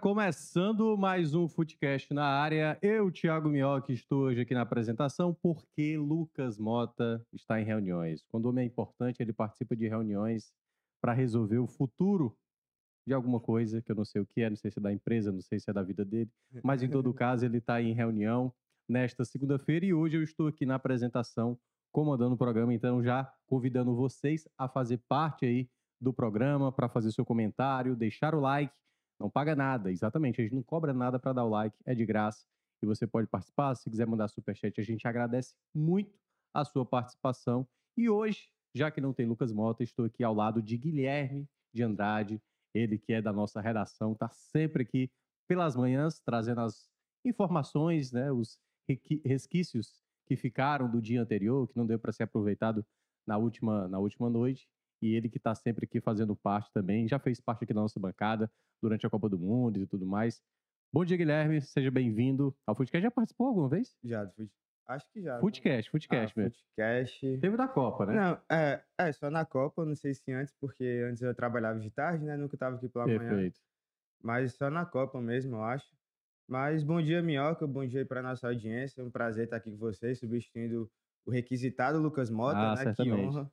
Começando mais um Footcast na área. Eu, Thiago Minhoca, estou hoje aqui na apresentação porque Lucas Mota está em reuniões. Quando o homem é importante, ele participa de reuniões para resolver o futuro de alguma coisa, que eu não sei o que é, não sei se é da empresa, não sei se é da vida dele, mas em todo caso ele está em reunião nesta segunda-feira e hoje eu estou aqui na apresentação comandando o programa, então já convidando vocês a fazer parte aí do programa para fazer seu comentário, deixar o like, não paga nada, exatamente, a gente não cobra nada para dar o like, é de graça e você pode participar, se quiser mandar superchat, a gente agradece muito a sua participação. E hoje, já que não tem Lucas Mota, estou aqui ao lado de Guilherme de Andrade, ele que é da nossa redação, está sempre aqui pelas manhãs trazendo as informações, né, os resquícios que ficaram do dia anterior, que não deu para ser aproveitado na última, na última noite. E ele que está sempre aqui fazendo parte também, já fez parte aqui da nossa bancada durante a Copa do Mundo e tudo mais. Bom dia, Guilherme. Seja bem-vindo ao Footcast. Já participou alguma vez? Já, acho que já. Footcast, Footcast ah, mesmo. Footcast. Teve da Copa, né? Não, é, é, só na Copa, não sei se antes, porque antes eu trabalhava de tarde, né? Nunca tava aqui pela manhã. Perfeito. Mas só na Copa mesmo, eu acho. Mas bom dia, Minhoca. Bom dia para nossa audiência. É um prazer estar aqui com vocês, substituindo o requisitado Lucas Mota, Ah, né? Que certamente. honra.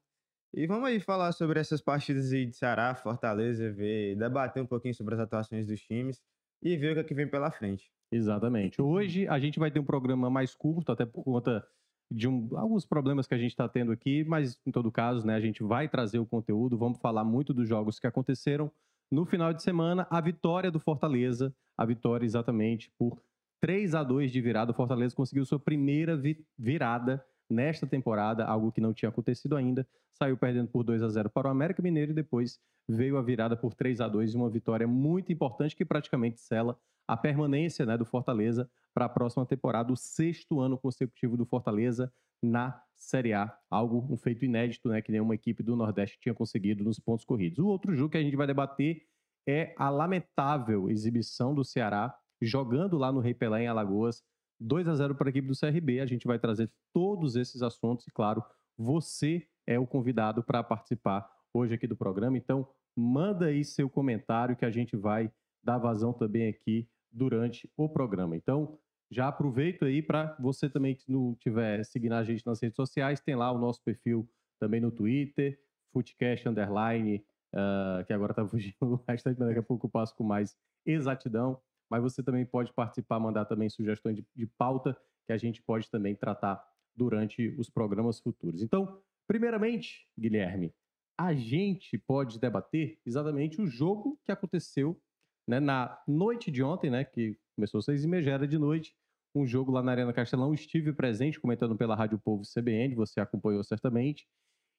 E vamos aí falar sobre essas partidas aí de Ceará, Fortaleza, ver, debater um pouquinho sobre as atuações dos times e ver o que, é que vem pela frente. Exatamente. Hoje a gente vai ter um programa mais curto, até por conta de um- alguns problemas que a gente está tendo aqui, mas em todo caso, né, a gente vai trazer o conteúdo, vamos falar muito dos jogos que aconteceram no final de semana. A vitória do Fortaleza, a vitória exatamente por 3 a 2 de virada. O Fortaleza conseguiu sua primeira vi- virada nesta temporada, algo que não tinha acontecido ainda. Saiu perdendo por 2 a 0 para o América Mineiro e depois veio a virada por 3 a 2 e uma vitória muito importante que praticamente sela a permanência né, do Fortaleza para a próxima temporada, o sexto ano consecutivo do Fortaleza na Série A. Algo, um feito inédito, né, que nenhuma equipe do Nordeste tinha conseguido nos pontos corridos. O outro jogo que a gente vai debater é a lamentável exibição do Ceará jogando lá no Rei Pelé, em Alagoas, 2 a 0 para a equipe do CRB. A gente vai trazer todos esses assuntos e, claro, você é o convidado para participar hoje aqui do programa. Então, manda aí seu comentário que a gente vai dar vazão também aqui durante o programa. Então, já aproveito aí para você também que não tiver seguindo a gente nas redes sociais, tem lá o nosso perfil também no Twitter, Footcast Underline, ah, que agora tá fugindo o hashtag, mas daqui a pouco eu passo com mais exatidão. Mas você também pode participar, mandar também sugestões de, de pauta que a gente pode também tratar durante os programas futuros. Então, primeiramente, Guilherme, a gente pode debater exatamente o jogo que aconteceu né, na noite de ontem, né, que começou às seis e meia, já era de noite, um jogo lá na Arena Castelão, estive presente comentando pela Rádio Povo CBN, você acompanhou certamente,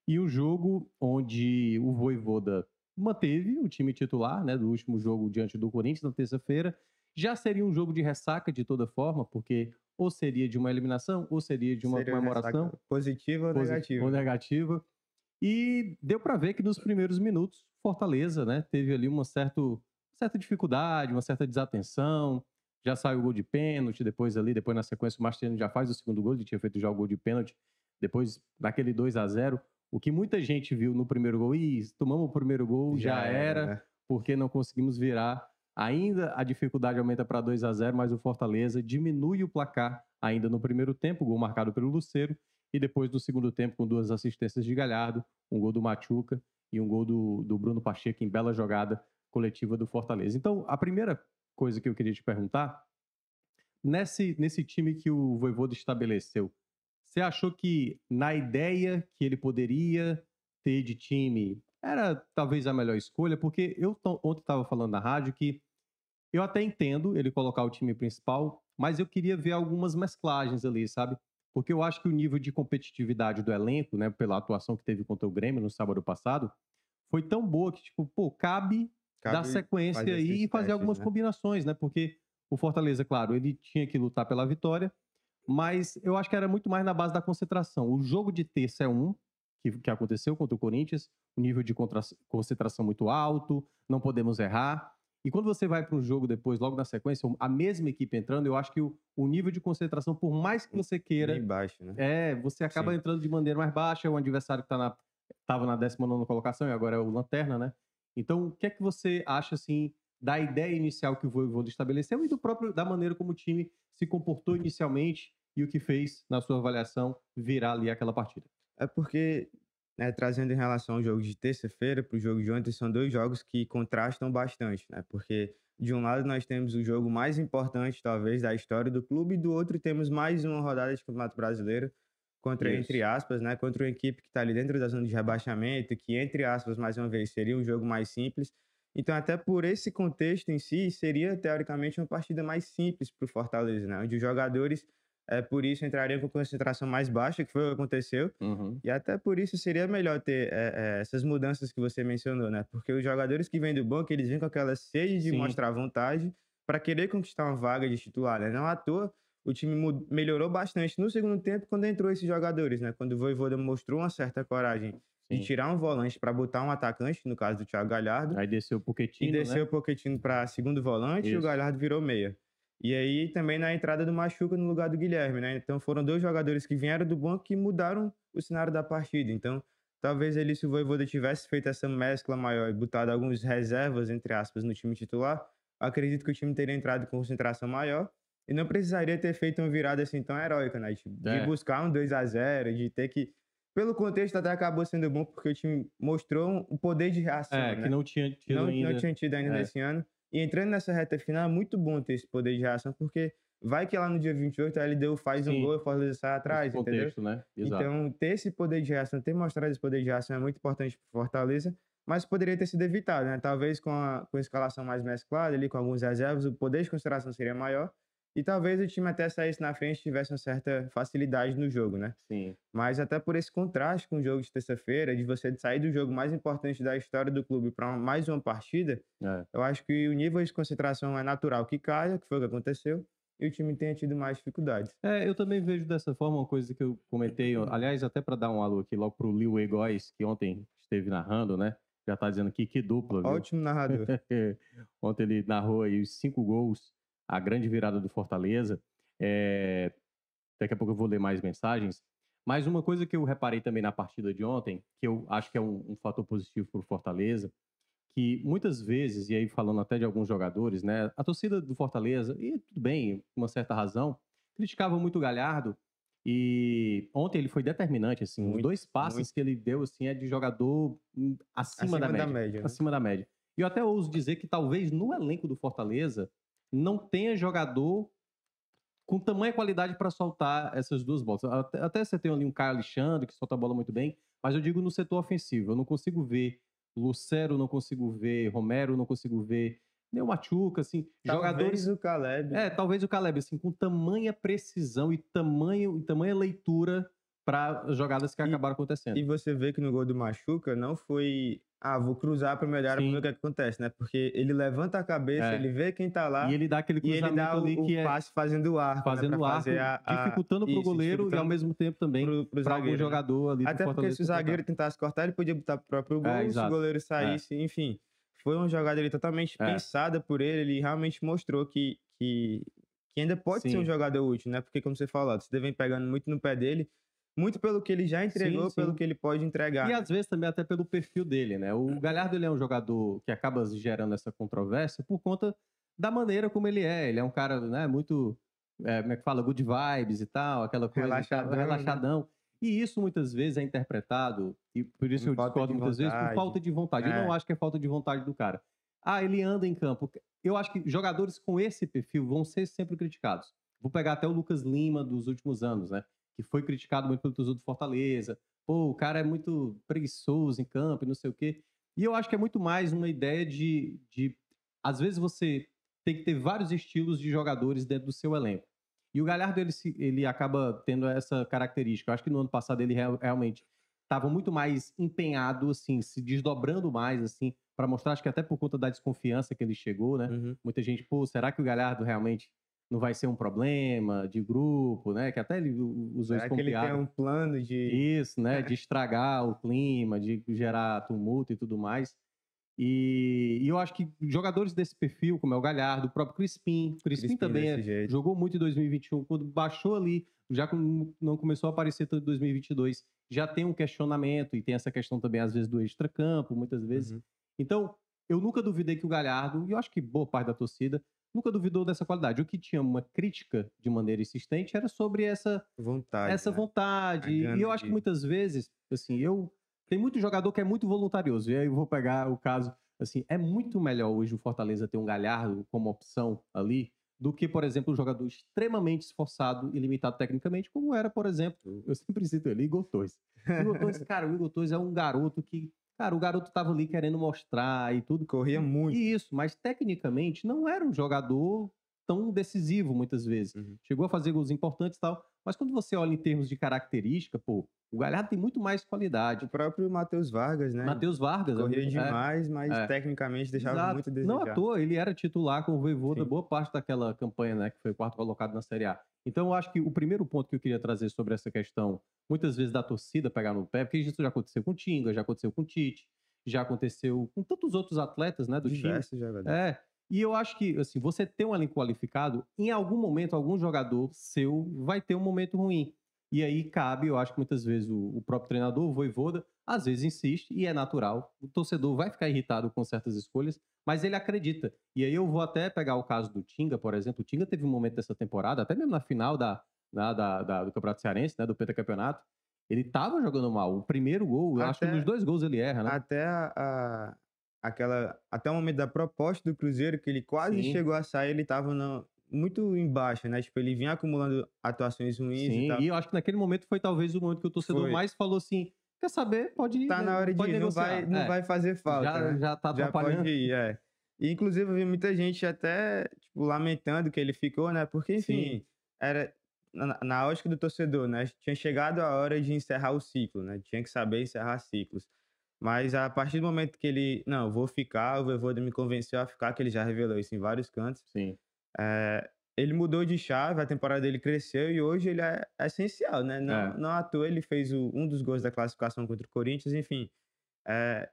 e um jogo onde o Voivoda manteve o time titular, né, do último jogo diante do Corinthians na terça-feira, já seria um jogo de ressaca de toda forma, porque ou seria de uma eliminação, ou seria de uma Seria comemoração Positiva ou negativa? ou negativa. E deu para ver que nos primeiros minutos, Fortaleza, né, teve ali uma certo, certa dificuldade, uma certa desatenção. Já saiu o gol de pênalti, depois ali, depois na sequência o Marciano já faz o segundo gol, ele tinha feito já o gol de pênalti. Depois naquele 2 a 0 o que muita gente viu no primeiro gol, e tomamos o primeiro gol, já, era, né? porque não conseguimos virar. Ainda a dificuldade aumenta para 2 a 0 mas o Fortaleza diminui o placar ainda no primeiro tempo, gol marcado pelo Luceiro, e depois no segundo tempo, com duas assistências de Galhardo, um gol do Machuca e um gol do, do Bruno Pacheco em bela jogada coletiva do Fortaleza. Então, a primeira coisa que eu queria te perguntar, nesse, nesse time que o Voivoda estabeleceu, você achou que na ideia que ele poderia ter de time era talvez a melhor escolha? Porque eu ontem estava falando na rádio que eu até entendo ele colocar o time principal, mas eu queria ver algumas mesclagens ali, sabe? porque eu acho que o nível de competitividade do elenco, né, pela atuação que teve contra o Grêmio no sábado passado, foi tão boa que, tipo, pô, cabe, Cabe dar sequência fazer aí e fazer testes, algumas né? combinações, né? Porque o Fortaleza, claro, ele tinha que lutar pela vitória, mas eu acho que era muito mais na base da concentração. O jogo de terça é um, que, que aconteceu contra o Corinthians, o nível de concentração muito alto, não podemos errar. E quando você vai para um jogo depois, logo na sequência, a mesma equipe entrando, eu acho que o, o nível de concentração, por mais que você queira, Bem baixo, né? é, você acaba Sim. entrando de maneira mais baixa, é um adversário que tá na, tava na 19 colocação e agora é o Lanterna, né? Então, o que é que você acha, assim, da ideia inicial que o Voivoda estabeleceu e do próprio, da maneira como o time se comportou inicialmente e o que fez, na sua avaliação, virar ali aquela partida? É porque, né, trazendo em relação ao jogo de terça-feira para o jogo de ontem, são dois jogos que contrastam bastante, né? Porque de um lado nós temos o jogo mais importante, talvez, da história do clube, e do outro temos mais uma rodada de Campeonato Brasileiro contra, Isso. entre aspas, né? Contra uma equipe que está ali dentro da zona de rebaixamento, que, entre aspas, mais uma vez, seria um jogo mais simples. Então, até por esse contexto em si, seria, teoricamente, uma partida mais simples para o Fortaleza, né? Onde os jogadores, é, por isso, entrariam com concentração mais baixa, que foi o que aconteceu, e até por isso seria melhor ter é, é, essas mudanças que você mencionou, né? Porque os jogadores que vêm do banco, eles vêm com aquela sede de Sim. mostrar vontade para querer conquistar uma vaga de titular, né? Não à toa, o time melhorou bastante no segundo tempo quando entrou esses jogadores, né? Quando o Voivoda mostrou uma certa coragem de Sim. tirar um volante para botar um atacante, no caso do Thiago Galhardo, Aí desceu o Pochettino, e desceu né? o Pochettino para segundo volante e o Isso. Galhardo virou meia. E aí também na entrada do Machuca no lugar do Guilherme, né? Então foram dois jogadores que vieram do banco que mudaram o cenário da partida. Então talvez ali se o Voivoda tivesse feito essa mescla maior e botado alguns reservas, entre aspas, no time titular, acredito que o time teria entrado com concentração maior e não precisaria ter feito uma virada assim tão heróica, né? De É. buscar um 2 a 0 de ter que... Pelo contexto até acabou sendo bom porque o time mostrou um poder de reação, É, né? que não tinha tido não, ainda. não tinha tido ainda É. nesse ano. E entrando nessa reta final, é muito bom ter esse poder de reação, porque vai que lá no dia 28 a LDU faz um Sim. gol e o Fortaleza sai atrás, nesse entendeu? contexto, né? Então, ter esse poder de reação, ter mostrado esse poder de reação é muito importante para Fortaleza, mas poderia ter sido evitado, né? Talvez com a, com a escalação mais mesclada, ali com alguns reservas, o poder de consideração seria maior. E talvez o time até saísse na frente e tivesse uma certa facilidade no jogo, né? Sim. Mas até por esse contraste com o jogo de terça-feira, de você sair do jogo mais importante da história do clube para mais uma partida, É. eu acho que o nível de concentração é natural que caia, que foi o que aconteceu, e o time tenha tido mais dificuldades. É, eu também vejo dessa forma uma coisa que eu comentei, ó, aliás, até para dar um alô aqui logo pro Lil Góes, que ontem esteve narrando, né? Já tá dizendo aqui que dupla, viu? Ótimo narrador. Ontem ele narrou aí os cinco gols, a grande virada do Fortaleza. É, Daqui a pouco eu vou ler mais mensagens. Mas uma coisa que eu reparei também na partida de ontem, que eu acho que é um, um fator positivo para o Fortaleza, que muitas vezes, e aí falando até de alguns jogadores, né? A torcida do Fortaleza, e tudo bem, uma certa razão, criticava muito o Galhardo. E ontem ele foi determinante, assim, os Muito, dois passes muito. que ele deu, assim, é de jogador hum, acima, da média média. né? acima da média. E eu até ouso dizer que talvez no elenco do Fortaleza não tenha jogador com tamanha qualidade para soltar essas duas bolas. Até, até você tem ali um Caio Alexandre que solta a bola muito bem, mas eu digo no setor ofensivo. Eu não consigo ver Lucero, não consigo ver Romero, não consigo ver nem o Machuca, assim, jogadores Talvez o Caleb. é, talvez o Caleb, assim, com tamanha precisão e tamanho e tamanha leitura para jogadas que E- acabaram acontecendo. E você vê que no gol do Machuca não foi. Ah, vou cruzar para melhorar para Sim. ver o que acontece, né? Porque ele levanta a cabeça, É. ele vê quem tá lá E ele dá aquele e ele cruzamento dá o, ali o que é passe fazendo o arco. fazendo né? o arco, a- a- dificultando para o isso, goleiro e ao dificultando mesmo tempo também pro, pro para algum né? jogador ali do Até porque se o zagueiro tentasse cortar, ele podia botar pro próprio gol, É, se o goleiro saísse, enfim. Foi uma jogada ali totalmente É. pensada por ele, ele realmente mostrou que, que, que ainda pode ser Sim. um jogador útil, né? Porque, como você falou, você vem pegando muito no pé dele, muito pelo que ele já entregou, sim. pelo que ele pode entregar. E né? às vezes também até pelo perfil dele, né? O Galhardo ele é um jogador que acaba gerando essa controvérsia por conta da maneira como ele é. Ele é um cara, né, muito, é, como é que fala, good vibes e tal, aquela coisa Relaxadão, né? relaxadão. E isso muitas vezes é interpretado, e por isso eu discordo muitas vezes, por vontade. falta de vontade. Eu É. não acho que é falta de vontade do cara. Ah, ele anda em campo. Eu acho que jogadores com esse perfil vão ser sempre criticados. Vou pegar até o Lucas Lima dos últimos anos, né? Que foi criticado muito pelo torcedor do Fortaleza. Pô, o cara é muito preguiçoso em campo e não sei o quê. E eu acho que é muito mais uma ideia de, de. Às vezes você tem que ter vários estilos de jogadores dentro do seu elenco. E o Galhardo, ele, ele acaba tendo essa característica. Eu acho que no ano passado ele real- realmente estava muito mais empenhado, assim, se desdobrando mais, assim, para mostrar, acho que até por conta da desconfiança que ele chegou, né? Uhum. Muita gente, pô, será que o Galhardo realmente não vai ser um problema de grupo, né? Que até ele usou Será isso como que ele tem um plano de. Isso, né? De estragar o clima, de gerar tumulto e tudo mais. E, e eu acho que jogadores desse perfil, como é o Galhardo, o próprio Crispim, o Crispim, Crispim também é- jogou muito em 2021, quando baixou ali, já com- não começou a aparecer tanto em 2022, já tem um questionamento e tem essa questão também às vezes do extracampo, muitas vezes. Uhum. Então, eu nunca duvidei que o Galhardo, e eu acho que boa parte da torcida, nunca duvidou dessa qualidade. O que tinha uma crítica de maneira insistente era sobre essa Vontade. essa né? vontade. E eu acho que muitas vezes, assim, eu. Tem muito jogador que é muito voluntarioso. E aí eu vou pegar o caso. Assim, é muito melhor hoje o Fortaleza ter um Galhardo como opção ali do que, por exemplo, um jogador extremamente esforçado e limitado tecnicamente, como era, por exemplo, eu sempre cito ele, Igor Torres. Igor Torres, cara, o Igor Torres é um garoto que, cara, o garoto tava ali querendo mostrar e tudo. Corria muito. Isso, mas tecnicamente não era um jogador tão decisivo muitas vezes. Uhum. Chegou a fazer gols importantes e tal, mas quando você olha em termos de característica, pô, o Galhardo tem muito mais qualidade. O próprio Matheus Vargas, né? Matheus Vargas. Corria é, demais, mas é. tecnicamente deixava Exato. muito a desejar. Não à toa, ele era titular com o Voivoda Sim. boa parte daquela campanha, né, que foi quarto colocado na Série A. Então, eu acho que o primeiro ponto que eu queria trazer sobre essa questão, muitas vezes da torcida pegar no pé, porque isso já aconteceu com o Tinga, já aconteceu com o Tite, já aconteceu com tantos outros atletas, né, do time. Diversos jogadores. É. E eu acho que, assim, você ter um elenco qualificado, em algum momento, algum jogador seu vai ter um momento ruim. E aí cabe, eu acho que muitas vezes o, o próprio treinador, o Voivoda, às vezes insiste, e é natural. O torcedor vai ficar irritado com certas escolhas, mas ele acredita. E aí eu vou até pegar o caso do Tinga, por exemplo. O Tinga teve um momento dessa temporada, até mesmo na final da, da, da- da- do Campeonato Cearense, né, do Pentacampeonato, ele tava jogando mal. O primeiro gol, eu acho que Até- nos dois gols ele erra, né? Até a- aquela. Até o momento da proposta do Cruzeiro, que ele quase Sim. chegou a sair, ele tava no- muito embaixo, né? Tipo, ele vinha acumulando atuações ruins e Sim, tal. e eu acho que naquele momento foi talvez o momento que o torcedor Foi. mais falou assim: quer saber? Pode ir. Tá né? na hora de ir, não negociar." vai, não É, vai fazer falta. já, né? já tá já atrapalhando. pode ir, é. E, inclusive, eu vi muita gente até, tipo, lamentando que ele ficou, né? Porque, enfim, Sim. era na, na ótica do torcedor, né? Tinha chegado a hora de encerrar o ciclo, né? Tinha que saber encerrar ciclos. Mas a partir do momento que ele, não, eu vou ficar, o Voivoda me convenceu a ficar, que ele já revelou isso em vários cantos, Sim. é, ele mudou de chave, a temporada dele cresceu e hoje ele é essencial, né? Não, É. não à toa ele fez o- um dos gols da classificação contra o Corinthians, enfim. É,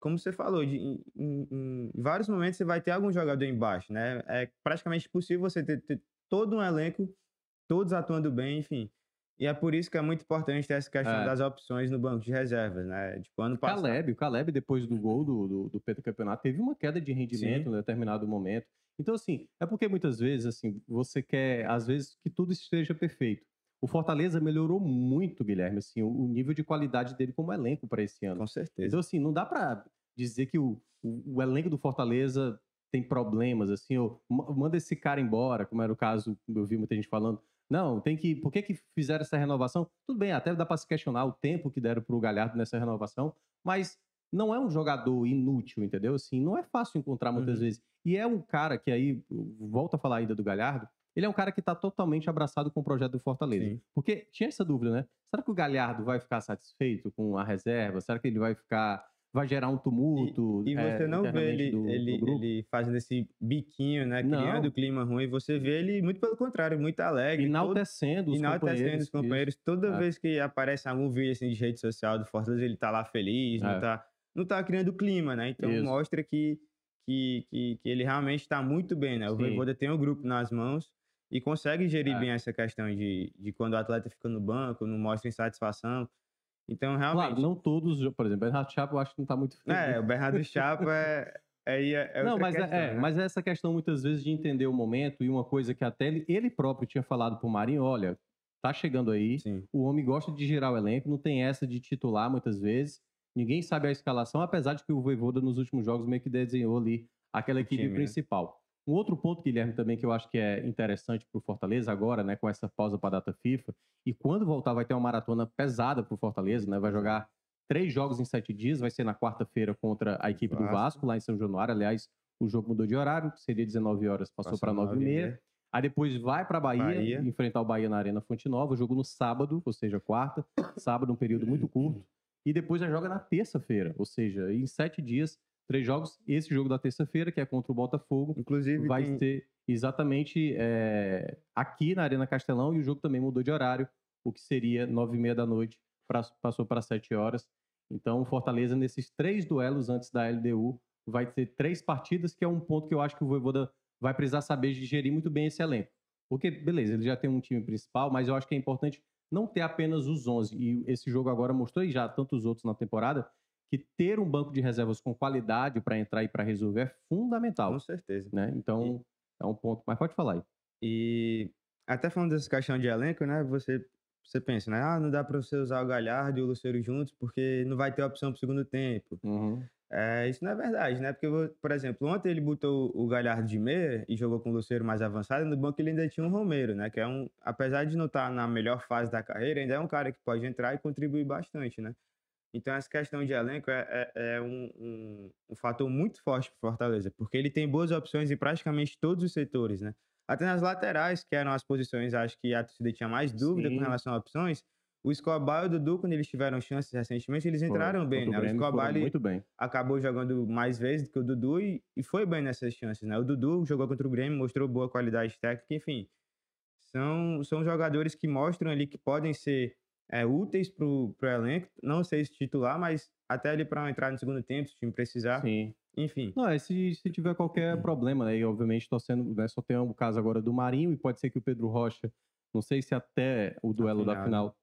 como você falou, de- em, em- em vários momentos você vai ter algum jogador embaixo, né? É praticamente impossível você ter, ter todo um elenco, todos atuando bem, enfim. E é por isso que é muito importante ter essa questão É. das opções no banco de reservas, né? Tipo, ano passado. Caleb, o Caleb, depois do gol do, do, do Pentacampeonato, teve uma queda de rendimento em determinado momento. Então, assim, é porque muitas vezes, assim, você quer, às vezes, que tudo esteja perfeito. O Fortaleza melhorou muito, Guilherme, assim, o, o nível de qualidade dele como elenco para esse ano. Com certeza. Então, assim, não dá pra dizer que o, o, o elenco do Fortaleza tem problemas, assim, ou "Ma- manda esse cara embora, como era o caso, eu vi muita gente falando. Não, tem que. Por que, que fizeram essa renovação? Tudo bem, até dá pra se questionar o tempo que deram pro Galhardo nessa renovação, mas não é um jogador inútil, entendeu? Assim, não é fácil encontrar muitas Uhum. vezes. E é um cara que aí, volta a falar ainda do Galhardo, ele é um cara que tá totalmente abraçado com o projeto do Fortaleza. Sim. Porque tinha essa dúvida, né? Será que o Galhardo vai ficar satisfeito com a reserva? Será que ele vai ficar. Vai gerar um tumulto? E é, você não vê ele, do- do ele, grupo? ele fazendo esse biquinho, né? Não. Criando clima ruim. Você vê ele, muito pelo contrário, muito alegre. todo- Enaltecendo os enaltecendo companheiros. os companheiros. Toda É. vez que aparece algum vídeo assim, de rede social do Fortaleza, ele tá lá feliz, não, É. tá, não tá criando clima, né? Então Isso. mostra que, que, que, que ele realmente tá muito bem, né? O Sim. Voivoda tem o grupo nas mãos e consegue gerir É. bem essa questão de, de quando o atleta fica no banco, não mostra insatisfação. Então, realmente. Claro, não todos, por exemplo, Bernardo Chapo eu acho que não tá muito feliz. É, o Bernardo Chapo é. É, é, não, mas é- questão, é, né? mas é essa questão muitas vezes de entender o momento e uma coisa que até ele, ele próprio tinha falado pro Marinho, olha, tá chegando aí, Sim. o homem gosta de girar o elenco, não tem essa de titular muitas vezes, ninguém sabe a escalação, apesar de que o Voivoda nos últimos jogos meio que desenhou ali aquela equipe time, né? principal. Um outro ponto, Guilherme, também que eu acho que é interessante pro Fortaleza agora, né, com essa pausa para data FIFA, e quando voltar vai ter uma maratona pesada pro Fortaleza, né, vai jogar três jogos em sete dias, vai ser na quarta-feira contra a equipe do Vasco. Vasco, lá em São Januário, aliás, o jogo mudou de horário, seria 19 horas, passou para 9 e meia. Aí depois vai para Bahia, Bahia. enfrentar o Bahia na Arena Fonte Nova, jogo no sábado, ou seja, quarta, sábado, um período muito curto. E depois já joga na terça-feira, ou seja, em sete dias, três jogos. Esse jogo da terça-feira, que é contra o Botafogo, Inclusive, vai tem- ser exatamente é, aqui na Arena Castelão e o jogo também mudou de horário, o que seria nove e meia da noite, pra- passou para sete horas. Então, o Fortaleza, nesses três duelos antes da LDU, vai ter três partidas, que é um ponto que eu acho que o Voivoda vai precisar saber gerir muito bem esse elenco. Porque, beleza, ele já tem um time principal, mas eu acho que é importante não ter apenas os 11. E esse jogo agora mostrou, e já tantos outros na temporada, que ter um banco de reservas com qualidade para entrar e para resolver é fundamental com certeza. né? Então, é um ponto. Mas pode falar aí. E até falando dessa questão de elenco, né? Você, você pensa, né? Ah, não dá para você usar o Galhardo e o Luceiro juntos porque não vai ter opção pro segundo tempo. É, isso não é verdade, né? Porque, por exemplo, ontem ele botou o Galhardo de meia e jogou com o Luceiro mais avançado, e no banco ele ainda tinha um Romero, né? Que é um, apesar de não estar na melhor fase da carreira, ainda é um cara que pode entrar e contribuir bastante, né? Então, essa questão de elenco é, é- é um, um- um fator muito forte para Fortaleza, porque ele tem boas opções em praticamente todos os setores, né? Até nas laterais, que eram as posições, acho que a torcida tinha mais dúvida Sim. com relação a opções. O Escobar e o Dudu, quando eles tiveram chances recentemente, eles entraram Foi. bem, né? O Escobar, muito bem. acabou jogando mais vezes do que o Dudu e, e foi bem nessas chances, né? O Dudu jogou contra o Grêmio, mostrou boa qualidade técnica, enfim. São, são jogadores que mostram ali que podem ser é, úteis pro, pro elenco, não sei se titular, mas até ali para entrar no segundo tempo, se o time precisar, Sim. enfim. Não, é se, se tiver qualquer problema, né? E obviamente torcendo, né? Só tem o caso agora do Marinho e pode ser que o Pedro Rocha, não sei se até o duelo da final,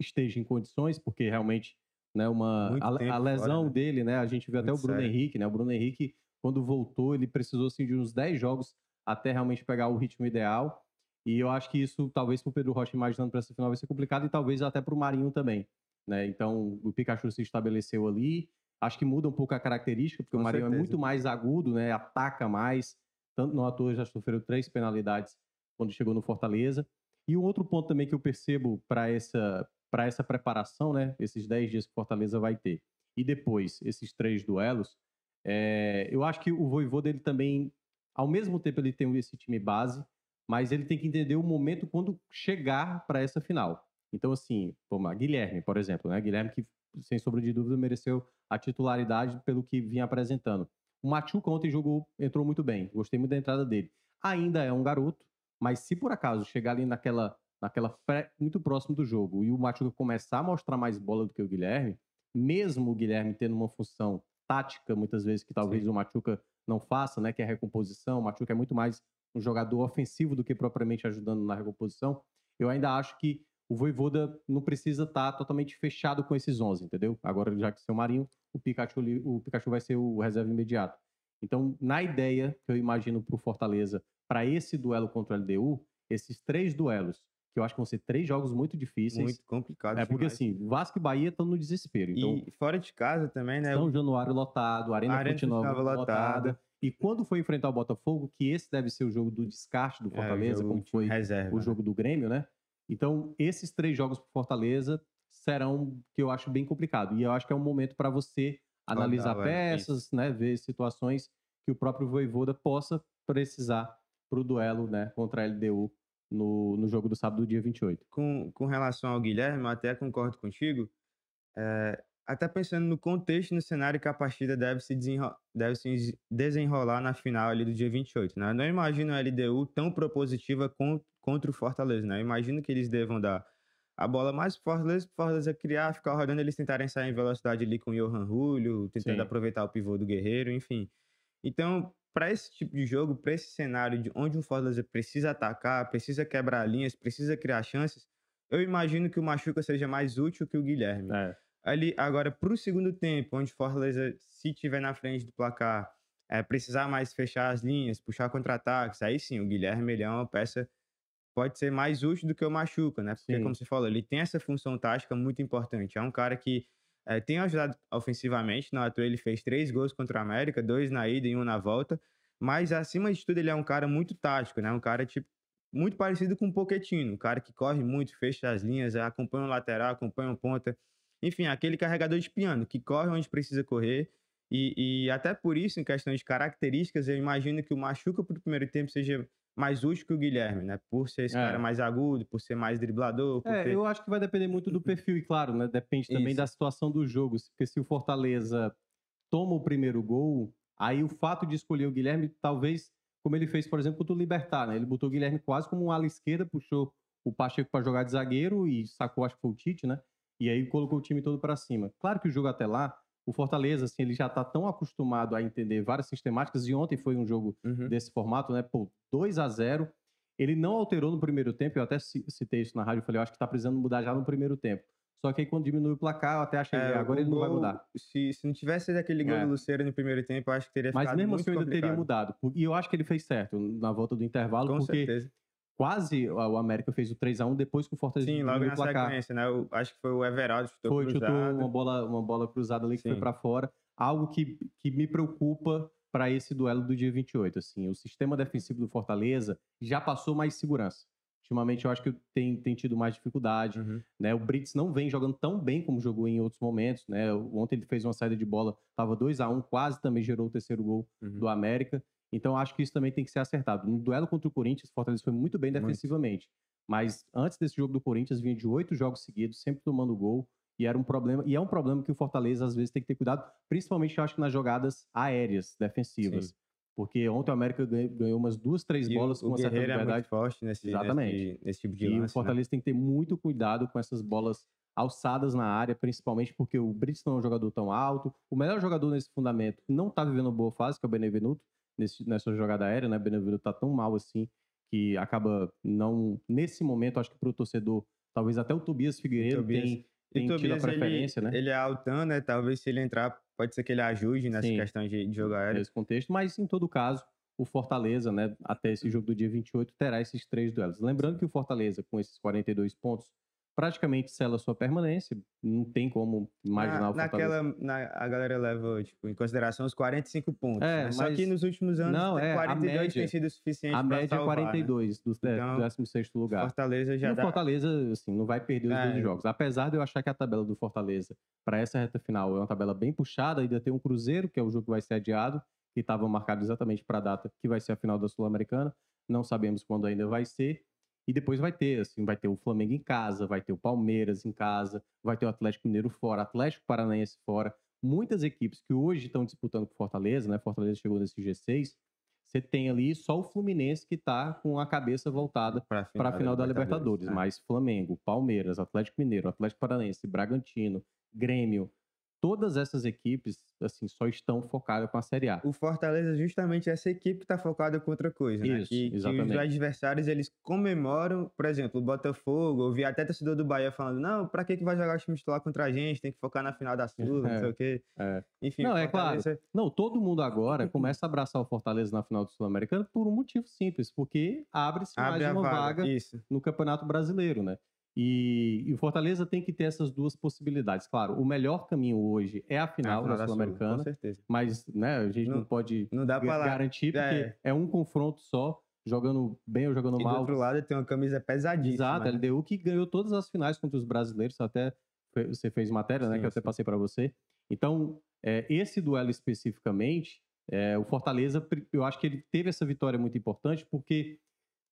esteja em condições, porque realmente, né, uma Muito a, a fora, lesão né? dele, né? A gente viu até Muito o Bruno sério. Henrique, né? O Bruno Henrique, quando voltou, ele precisou assim, de uns 10 jogos até realmente pegar o ritmo ideal. E eu acho que isso, talvez, para o Pedro Rocha imaginando para essa final vai ser complicado, e talvez até para o Marinho também. Né? Então, o Pikachu se estabeleceu ali. Acho que muda um pouco a característica, porque o Com Marinho é certeza. muito mais agudo, né? Ataca mais. Tanto no ator já sofreu três penalidades quando chegou no Fortaleza. E um outro ponto também que eu percebo para essa, para essa preparação, né? Esses 10 dias que o Fortaleza vai ter. E depois, esses três duelos, é, eu acho que o Voivoda, ele também, ao mesmo tempo, ele tem esse time base, mas ele tem que entender o momento quando chegar para essa final. Então, assim, vamos lá, Guilherme, por exemplo, né? Guilherme que, sem sombra de dúvida, mereceu a titularidade pelo que vinha apresentando. O Machuca ontem jogou, entrou muito bem, gostei muito da entrada dele. Ainda é um garoto, mas se por acaso chegar ali naquela, naquela muito próximo do jogo e o Machuca começar a mostrar mais bola do que o Guilherme, mesmo o Guilherme tendo uma função tática, muitas vezes, que talvez Sim. o Machuca não faça, né? Que é a recomposição. O Machuca é muito mais um jogador ofensivo do que propriamente ajudando na recomposição. Eu ainda acho que o Voivoda não precisa estar totalmente fechado com esses 11, entendeu? Agora, já que seu Marinho, o Pikachu, o Pikachu vai ser o reserva imediato. Então, na ideia que eu imagino para o Fortaleza, para esse duelo contra o LDU, esses três duelos, que eu acho que vão ser três jogos muito difíceis. Muito complicado. é porque demais. assim, Vasco e Bahia estão no desespero. Então, E fora de casa também, né? São Januário lotado, Arena, Arena Nova lotada. lotada. E quando for enfrentar o Botafogo, que esse deve ser o jogo do descarte do É, Fortaleza, jogo como foi reserva, o né? jogo do Grêmio, né? Então, esses três jogos pro Fortaleza serão que eu acho bem complicado. E eu acho que é um momento para você analisar é, peças, né? Ver situações que o próprio Voivoda possa precisar pro duelo, né? Contra a LDU no, no jogo do sábado, dia 28. com, com relação ao Guilherme, eu até concordo contigo. é, até pensando no contexto e no cenário que a partida deve se, desenro- deve se desenrolar na final ali do dia 28. Né? Eu não imagino a LDU tão propositiva con- contra o Fortaleza. Né? Eu imagino que eles devam dar a bola mais pro Fortaleza, pro Fortaleza criar, ficar rodando, eles tentarem sair em velocidade ali com o Johan Julio, tentando Sim. aproveitar o pivô do Guerreiro, enfim. Então, para esse tipo de jogo, para esse cenário de onde o Fortaleza precisa atacar, precisa quebrar linhas, precisa criar chances, eu imagino que o Machuca seja mais útil que o Guilherme. É, Ali, agora, para o segundo tempo, onde o Fortaleza, se tiver na frente do placar, é, precisar mais fechar as linhas, puxar contra-ataques, aí sim, o Guilherme ele é uma peça pode ser mais útil do que o Machuca, né? Porque, Sim. como você falou, ele tem essa função tática muito importante. É um cara que é, tem ajudado ofensivamente, na toa ele fez três gols contra a América, dois na ida e um na volta, mas acima de tudo ele é um cara muito tático, né? Um cara tipo muito parecido com o Pochettino, um cara que corre muito, fecha as linhas, acompanha o lateral, acompanha o ponta, enfim, aquele carregador de piano que corre onde precisa correr. E, e até por isso, em questão de características, eu imagino que o Machuca para o primeiro tempo seja mais útil que o Guilherme, né? Por ser esse É. cara mais agudo, por ser mais driblador, É, ter... eu acho que vai depender muito do perfil, e claro, né? Depende também Isso. da situação do jogo. Porque se o Fortaleza toma o primeiro gol, aí o fato de escolher o Guilherme, talvez, como ele fez, por exemplo, contra o Libertar, né? Ele botou o Guilherme quase como um ala esquerda, puxou o Pacheco para jogar de zagueiro e sacou, acho que foi o Tite, né? E aí colocou o time todo para cima. Claro que o jogo até lá, o Fortaleza, assim, ele já tá tão acostumado a entender várias sistemáticas, e ontem foi um jogo Uhum. desse formato, né? Pô, 2 a 0 Ele não alterou no primeiro tempo, eu até ci- citei isso na rádio, eu falei, eu acho que tá precisando mudar já no primeiro tempo. Só que aí quando diminui o placar, eu até achei, É, agora o ele não vai mudar. Se, se não tivesse aquele gol É. do Luceiro no primeiro tempo, eu acho que teria Mas ficado mesmo muito assim eu ainda teria mudado. E eu acho que ele fez certo na volta do intervalo, Com porque certeza. Quase o América fez o 3 a 1 depois que o Fortaleza Sim, logo na placar. sequência, né? Eu acho que foi o Everaldo que chutou Foi, chutou cruzado. uma bola, uma bola cruzada ali que foi Sim. para fora. Algo que, que me preocupa para esse duelo do dia 28. Assim, o sistema defensivo do Fortaleza já passou mais segurança. Ultimamente eu acho que tem, tem tido mais dificuldade. Uhum. né? O Brits não vem jogando tão bem como jogou em outros momentos, né? Ontem ele fez uma saída de bola, estava 2 a 1 quase também gerou o terceiro gol Uhum. do América. Então acho que isso também tem que ser acertado. No duelo contra o Corinthians, o Fortaleza foi muito bem Muito. defensivamente. Mas antes desse jogo do Corinthians, vinha de oito jogos seguidos, sempre tomando gol. E era um problema, e é um problema que o Fortaleza às vezes tem que ter cuidado, principalmente eu acho que nas jogadas aéreas defensivas. Sim. Porque ontem o América ganhou, umas duas, três E bolas o, com uma certa Guerreiro é muito liberdade. forte nesse, Exatamente. nesse, nesse tipo de E lance, o né? Fortaleza tem que ter muito cuidado com essas bolas alçadas na área, principalmente porque o Brits não é um jogador tão alto. O melhor jogador nesse fundamento não tá vivendo uma boa fase, que é o Benevenuto, nesse, nessa jogada aérea, né? O Benevenuto tá tão mal assim que acaba não. Nesse momento, acho que pro torcedor, talvez até o Tobias Figueiredo Tobias- tem, tem E tido a Tobias, ele- preferência, né? Ele é altão, né? Talvez se ele entrar, pode ser que ele ajude nessa Sim. questão de, de jogo aéreo. nesse contexto, mas em todo caso, o Fortaleza, né, até esse jogo do dia 28, terá esses três duelos. Lembrando que o Fortaleza, com esses 42 pontos, praticamente sela sua permanência, não tem como imaginar Na- o Fortaleza. naquela, na- a galera leva tipo, em consideração os 45 pontos. É, né? Só mas- que nos últimos anos, Não, é, a 42 média- tem sido suficiente A média é salvar, né? 42 do, é, Então, do 16º lugar. Fortaleza E já o dá... Fortaleza, assim, não vai perder os É. dois jogos. Apesar de eu achar que a tabela do Fortaleza, para essa reta final, é uma tabela bem puxada, ainda tem um Cruzeiro, que é o jogo que vai ser adiado, que estava marcado exatamente para a data que vai ser a final da Sul-Americana. Não sabemos quando ainda vai ser. E depois vai ter, assim, vai ter o Flamengo em casa, vai ter o Palmeiras em casa, vai ter o Atlético Mineiro fora, Atlético Paranaense fora. Muitas equipes que hoje estão disputando com Fortaleza, né? Fortaleza chegou nesse G6. Você tem ali só o Fluminense que está com a cabeça voltada para a final da Libertadores, né? mas Flamengo, Palmeiras, Atlético Mineiro, Atlético Paranaense, Bragantino, Grêmio, todas essas equipes assim só estão focadas com a Série A. O Fortaleza é justamente essa equipe está focada com outra coisa, né? Isso, Que, que os exatamente. adversários, eles comemoram, por exemplo, o Botafogo, eu vi até torcedor do Bahia falando, não, pra que, que vai jogar o time titular contra a gente? Tem que focar na final da Sul, não É, sei o quê. é. Enfim, Não, o é claro. Fortaleza- Não, todo mundo agora começa a abraçar o Fortaleza na final do Sul-Americano por um motivo simples, porque abre-se mais Abre a uma vaga. vaga Isso. no Campeonato Brasileiro, né? E, e o Fortaleza tem que ter essas duas possibilidades. Claro, o melhor caminho hoje é a É final, da Sul, Sul-Americana, Com certeza. mas né, a gente não, Não- pode Não dá pra lá. garantir, porque É. é. um confronto só, jogando bem ou jogando E do mal. outro lado tem uma camisa pesadíssima. Exato, a né? LDU que ganhou todas as finais contra os brasileiros, até você fez matéria, né, Sim, que eu até passei para você. Então, é, esse duelo especificamente, é, o Fortaleza, eu acho que ele teve essa vitória muito importante, porque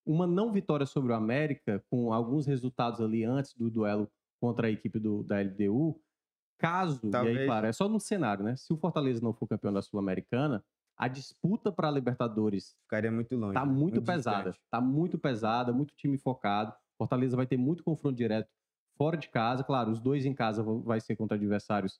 uma não vitória sobre o América, com alguns resultados ali antes do duelo contra a equipe do, da LDU, caso, e aí, Talvez- claro, é só no cenário, né? Se o Fortaleza não for campeão da Sul-Americana, a disputa para a Libertadores Ficaria muito longe. Tá né? muito, pesada. distante. Tá muito pesada, muito time focado. Fortaleza vai ter muito confronto direto fora de casa. Claro, os dois em casa vai ser contra adversários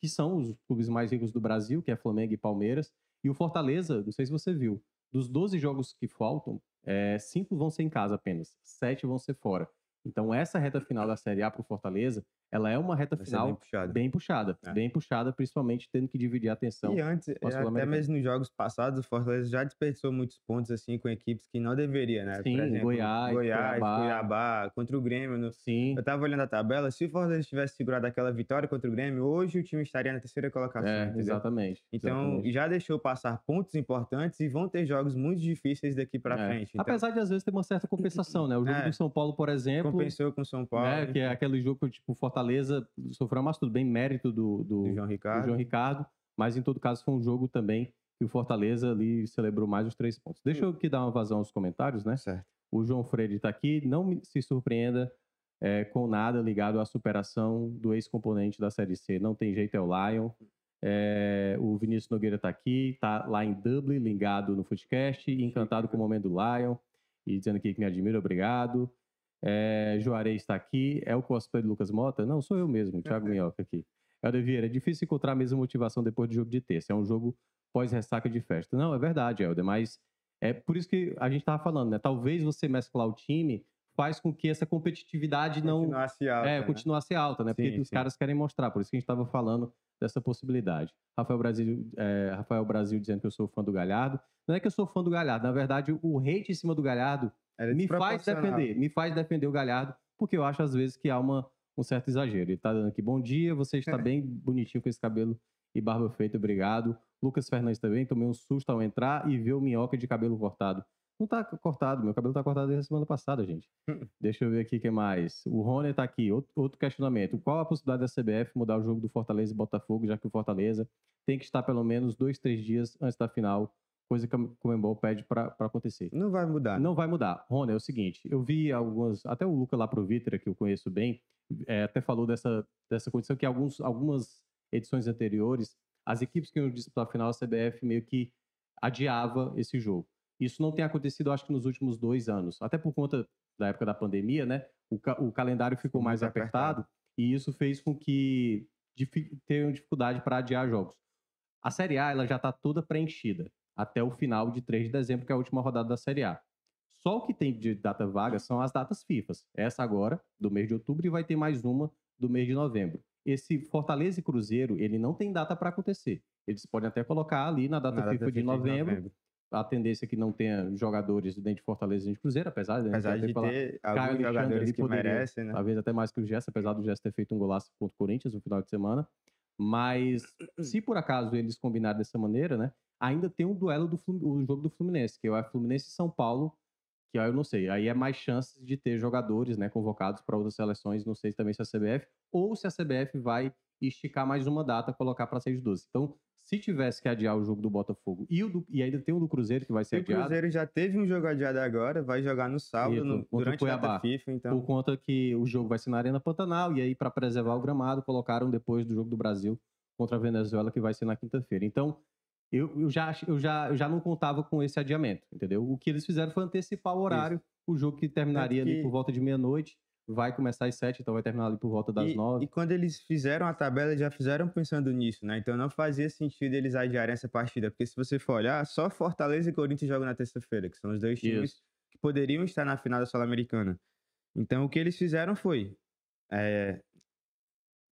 que são os clubes mais ricos do Brasil, que é Flamengo e Palmeiras. E o Fortaleza, não sei se você viu, dos 12 jogos que faltam, é, cinco vão ser em casa apenas, sete vão ser fora. Então essa reta final da Série A para o Fortaleza, ela é uma reta Vai final bem puxado. bem puxada, É. bem puxada, principalmente tendo que dividir a atenção. E antes, é, até mesmo nos jogos passados, o Fortaleza já desperdiçou muitos pontos assim com equipes que não deveria, né? Sim, Por exemplo, Goiás, Goiás, Cuiabá. Cuiabá, contra o Grêmio. No... Sim, Eu tava olhando a tabela, se o Fortaleza tivesse segurado aquela vitória contra o Grêmio, hoje o time estaria na terceira colocação, é, exatamente. Então, exatamente. já deixou passar pontos importantes e vão ter jogos muito difíceis daqui pra É. frente. Então, Apesar de às vezes ter uma certa compensação, né? O jogo É. do São Paulo, por exemplo, compensou com o São Paulo, né, que é aquele jogo que tipo Fortaleza sofreu, mas tudo bem, mérito do, do, do João do Ricardo. João Ricardo, mas em todo caso foi um jogo também que o Fortaleza ali celebrou mais os três pontos. Deixa eu aqui dar uma vazão aos comentários, né? Certo. O João Freire está aqui. Não se surpreenda é, com nada ligado à superação do ex-componente da Série C. Não tem jeito, é o Lion. É, o Vinícius Nogueira está aqui, está lá em Dublin, ligado no Footcast, encantado com o momento do Lion. E dizendo aqui que me admira, obrigado. É, Juarez está aqui. É o cosplay do Lucas Mota? Não, sou eu mesmo, Thiago Minhoca aqui. Helder Vieira, é difícil encontrar a mesma motivação depois do jogo de terça. É um jogo pós-ressaca de festa. Não, é verdade, Helder, mas é por isso que a gente estava falando, né? Talvez você mesclar o time faz com que essa competitividade não Continuasse alta, é, né? continuasse alta, né? Porque Sim, os sim. caras querem mostrar, por isso que a gente estava falando dessa possibilidade. Rafael Brasil, é, Rafael Brasil dizendo que eu sou fã do Galhardo. Não é que eu sou fã do Galhardo, na verdade, o hate em cima do Galhardo Era me faz defender, me faz defender o Galhardo, porque eu acho às vezes que há uma, um certo exagero. Ele tá dando aqui, bom dia, você está bem bonitinho com esse cabelo e barba feita, obrigado. Lucas Fernandes também, tomei um susto ao entrar e ver o minhoca de cabelo cortado. Não tá cortado, meu cabelo tá cortado desde a semana passada, gente. Deixa eu ver aqui o que mais. O Rony tá aqui, outro, outro questionamento. Qual a possibilidade da CBF mudar o jogo do Fortaleza e Botafogo, já que o Fortaleza tem que estar pelo menos dois, três dias antes da final, coisa que o Comembol pede para acontecer? Não vai mudar. Não vai mudar. Rony, é o seguinte, eu vi algumas, até o Luca lá pro Vitra, que eu conheço bem, é, até falou dessa, dessa condição que alguns, algumas edições anteriores, as equipes que iam disputar a final, a CBF meio que adiava esse jogo. Isso não tem acontecido, acho que nos últimos dois anos, até por conta da época da pandemia, né? O, ca- o calendário ficou mais apertado, apertado. e isso fez com que tenham dificuldade para adiar jogos. A Série A ela já está toda preenchida até o final de 3 de dezembro, que é a última rodada da Série A. Só o que tem de data vaga são as datas FIFAs. Essa agora, do mês de outubro, e vai ter mais uma do mês de novembro. Esse Fortaleza e Cruzeiro, ele não tem data para acontecer. Eles podem até colocar ali na data Na data FIFA de FIFA novembro. A tendência é que não tenha jogadores dentro de Fortaleza e de Cruzeiro, apesar de, Apesar de falar- ter alguns jogadores que poderia- merecem, né? talvez até mais que o Gerson, apesar do Gerson ter feito um golaço contra o Corinthians no final de semana. Mas se por acaso eles combinarem dessa maneira, né? Ainda tem um duelo do o jogo do Fluminense, que é o Fluminense e São Paulo, que eu não sei. Aí é mais chances de ter jogadores, né, convocados para outras seleções, não sei também se a CBF ou se a CBF vai esticar mais uma data, colocar para 6 de 12. Então, se tivesse que adiar o jogo do Botafogo e, o do- e ainda tem o do Cruzeiro que vai ser E o adiado, Cruzeiro já teve um jogo adiado agora, vai jogar no sábado, no- o durante a data FIFA, então... por conta que o jogo vai ser na Arena Pantanal, e aí, para preservar o gramado, colocaram depois do jogo do Brasil contra a Venezuela, que vai ser na quinta-feira. Então, eu, eu, já, eu, já, eu já não contava com esse adiamento, entendeu? O que eles fizeram foi antecipar o horário, o jogo que terminaria ali que- por volta de meia-noite, vai começar às sete, então vai terminar ali por volta das E, nove. e quando eles fizeram a tabela, eles já fizeram pensando nisso, né? Então não fazia sentido eles adiarem essa partida, porque se você for olhar, só Fortaleza e Corinthians jogam na terça-feira, que são os dois times Isso. que poderiam estar na final da Sul-Americana. Então o que eles fizeram foi é,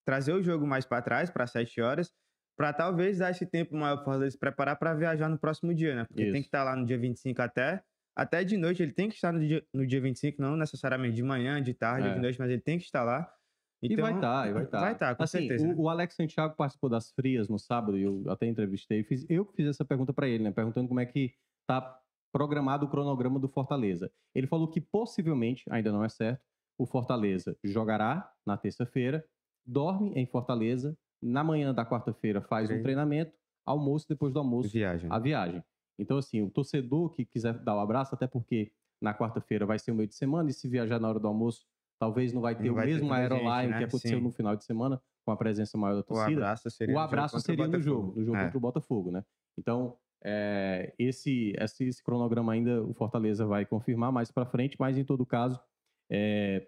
trazer o jogo mais para trás, para sete horas, para talvez dar esse tempo maior para Fortaleza se preparar para viajar no próximo dia, né? Porque Isso. tem que estar lá no dia 25 até. Até de noite, ele tem que estar no dia, no dia 25, não necessariamente de manhã, de tarde, É. de noite, mas ele tem que estar lá. e vai estar, e vai estar. Vai estar, com assim, certeza. né? O, o Alex Santiago participou das frias no sábado, e eu até entrevistei, fiz, eu fiz essa pergunta para ele, né? Perguntando como é que tá programado o cronograma do Fortaleza. Ele falou que possivelmente, ainda não é certo, o Fortaleza jogará na terça-feira, dorme em Fortaleza, na manhã da quarta-feira faz um Treino. treinamento, almoço, depois do almoço Viagem. a viagem. Então, assim, o torcedor que quiser dar o abraço, até porque na quarta-feira vai ser o meio de semana, e se viajar na hora do almoço, talvez não vai ter Não o vai ter mesmo gente, aeroline né? que aconteceu Sim. no final de semana, com a presença maior da O torcida. abraço seria, O no jogo abraço contra o seria no jogo, no jogo É. contra o Botafogo, né? Então, é, esse, esse, esse cronograma ainda o Fortaleza vai confirmar mais para frente, mas em todo caso, é,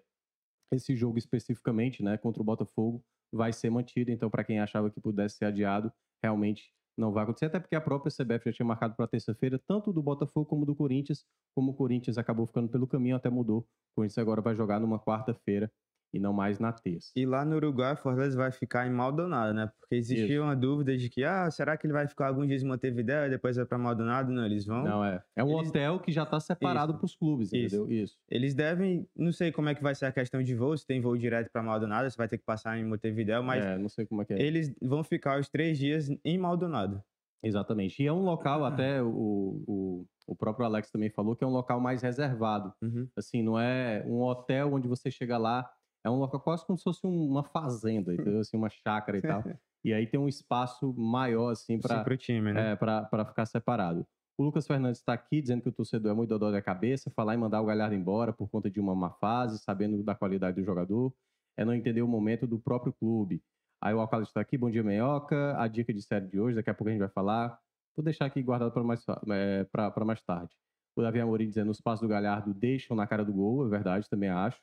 esse jogo especificamente, né, contra o Botafogo, vai ser mantido. Então, para quem achava que pudesse ser adiado, realmente não vai acontecer, até porque a própria CBF já tinha marcado para terça-feira, tanto do Botafogo como do Corinthians, como o Corinthians acabou ficando pelo caminho, até mudou. O Corinthians agora vai jogar numa quarta-feira e não mais na terça. E lá no Uruguai, o Fortaleza vai ficar em Maldonado, né? Porque existia Isso. uma dúvida de que, ah, será que ele vai ficar alguns dias em Montevidéu e depois vai para Maldonado? Não, eles vão. Não, é. É um Eles- hotel que já está separado Isso. para os clubes, Isso. entendeu? Isso. Eles devem, não sei como é que vai ser a questão de voo, se tem voo direto para Maldonado, se vai ter que passar em Montevidéu, mas É, não sei como é que é. eles vão ficar os três dias em Maldonado. Exatamente. E é um local, até o, o, o próprio Alex também falou, que é um local mais reservado. Uhum. Assim, não é um hotel onde você chega lá, é um local quase como se fosse um- uma fazenda, entendeu? Assim, uma chácara e tal. E aí tem um espaço maior, assim, Sim, para pro time, né? é, para ficar separado. O Lucas Fernandes está aqui dizendo que o torcedor é muito dodó da cabeça, falar em mandar o Galhardo embora por conta de uma má fase, sabendo da qualidade do jogador, é não entender o momento do próprio clube. Aí o Alcalde está aqui, bom dia, Meioca. A dica de série de hoje, daqui a pouco a gente vai falar. Vou deixar aqui guardado para mais, é, pra- pra mais tarde. O Davi Amorim dizendo os passos do Galhardo deixam na cara do gol, é verdade, também acho.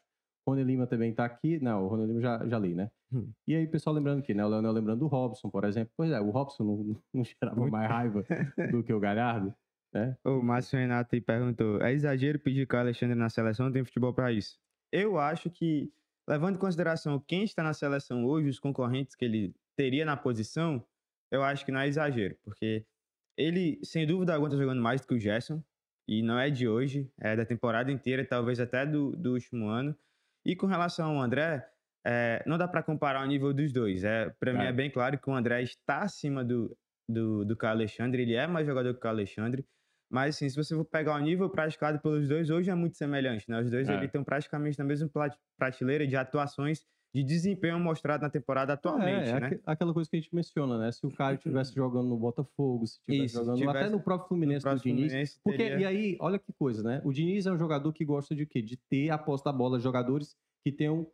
Rony Lima também está aqui. Não, o Rony Lima já, já li, né? Hum. E aí, pessoal lembrando aqui, né? O Leonel lembrando do Robson, por exemplo. Pois é, o Robson não, não gerava Muito. mais raiva do que o Galhardo. O Márcio Renato perguntou: é exagero pedir que o Alexandre na seleção não tem futebol para isso? Eu acho que, levando em consideração quem está na seleção hoje, os concorrentes que ele teria na posição, eu acho que não é exagero, porque ele, sem dúvida alguma, está jogando mais do que o Gerson, e não é de hoje, é da temporada inteira, talvez até do, do último ano. E com relação ao André, é, não dá para comparar o nível dos dois. É, para mim É. bem claro que o André está acima do, do, do Caio Alexandre, ele é mais jogador que o Alexandre. Mas, assim, se você for pegar o nível praticado pelos dois, hoje é muito semelhante, né? Os dois É. estão praticamente na mesma prateleira de atuações de desempenho mostrado na temporada atualmente, é, é né? aque- aquela coisa que a gente menciona, né? Se o Caio estivesse jogando no Botafogo, se estivesse jogando até tivesse no próprio No Fluminense do próximo Diniz. Fluminense Porque, teria- e aí, olha que coisa, né? O Diniz é um jogador que gosta de quê? De ter a posse da bola, jogadores que tenham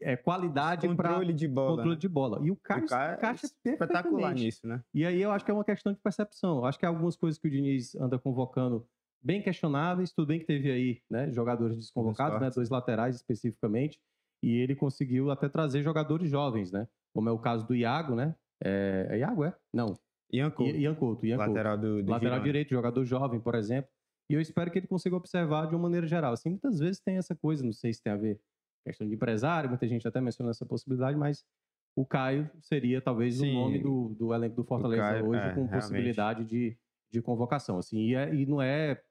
é, qualidade para controle de bola. controle né? de bola. E o Caio O Caio é encaixa espetacular perfeitamente. nisso, né? E aí eu acho que é uma questão de percepção. Eu acho que algumas coisas que o Diniz anda convocando bem questionáveis, tudo bem que teve aí, né, jogadores desconvocados, né, dois laterais especificamente, e ele conseguiu até trazer jogadores jovens, né? Como é o caso do Iago, né? É, é Iago, é? Não. Ian Couto, Ian Couto, Ian lateral do, do Lateral direito, jogador jovem, por exemplo. E eu espero que ele consiga observar de uma maneira geral. Assim, muitas vezes tem essa coisa, não sei se tem a ver questão de empresário, muita gente até menciona essa possibilidade, mas o Caio seria talvez o Sim, nome do, do elenco do Fortaleza Caio, hoje, é, com realmente. possibilidade de, de convocação. Assim, e, é- e não é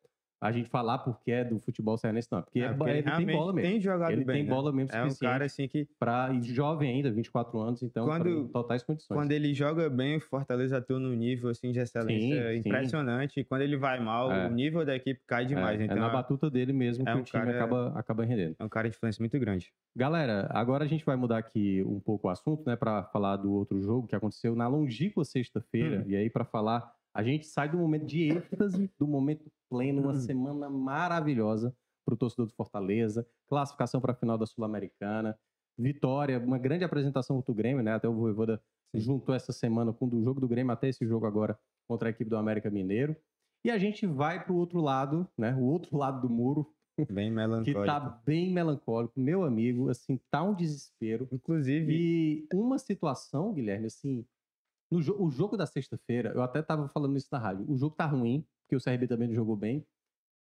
a gente falar porque é do futebol cearense, não. Porque, É, é, porque ele ele tem bola mesmo. tem jogado ele bem, tem né? bola mesmo É um cara assim que pra, e jovem ainda, 24 anos, então Quando- pra totais condições. quando ele joga bem, o Fortaleza atua num nível assim de excelência Sim, sim. impressionante. E quando ele vai mal, É. o nível da equipe cai demais. é, então é na batuta dele mesmo é que um o time cara- acaba, acaba rendendo. é um cara de influência muito grande. Galera, agora a gente vai mudar aqui um pouco o assunto, né, para falar do outro jogo que aconteceu na longínqua sexta-feira. Hum. E aí, para falar, a gente sai do momento de êxtase, do momento pleno, uma Hum. semana maravilhosa para o torcedor do Fortaleza, classificação para a final da Sul-Americana, vitória, uma grande apresentação contra o Grêmio, né? Até o Voivoda juntou essa semana com o jogo do Grêmio até esse jogo agora contra a equipe do América Mineiro. E a gente vai para o outro lado, né? O outro lado do muro, Bem que melancólico. tá bem melancólico. Meu amigo, assim, tá um desespero. Inclusive, E uma situação, Guilherme, assim, no jo- o jogo da sexta-feira, eu até tava falando isso na rádio. O jogo tá ruim, porque o CRB também não jogou bem,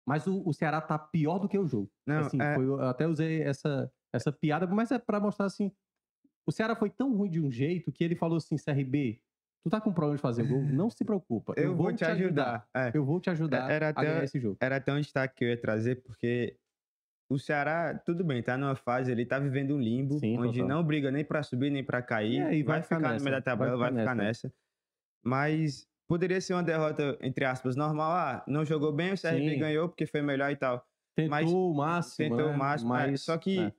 mas o, o Ceará tá pior do que o jogo. não, assim, é, foi- eu até usei essa, essa piada, mas é pra mostrar assim, o Ceará foi tão ruim de um jeito que ele falou assim, CRB, tu tá com problema de fazer gol? Não se preocupa, eu, vou te ajudar. É. Eu vou te ajudar Era a até- ganhar esse jogo. Era até um destaque que eu ia trazer, porque o Ceará, tudo bem, tá numa fase, ele tá vivendo um limbo, Sim, onde total. não briga nem pra subir, nem pra cair. É, e vai vai, ficar ficar, no meio da tabela, vai vai ficar ficar nessa. nessa. Mas poderia ser uma derrota, entre aspas, normal. Ah, não jogou bem, o CRB Sim. ganhou porque foi melhor e tal. Tentou mas o máximo, Tentou né? o máximo, é, mas só que é.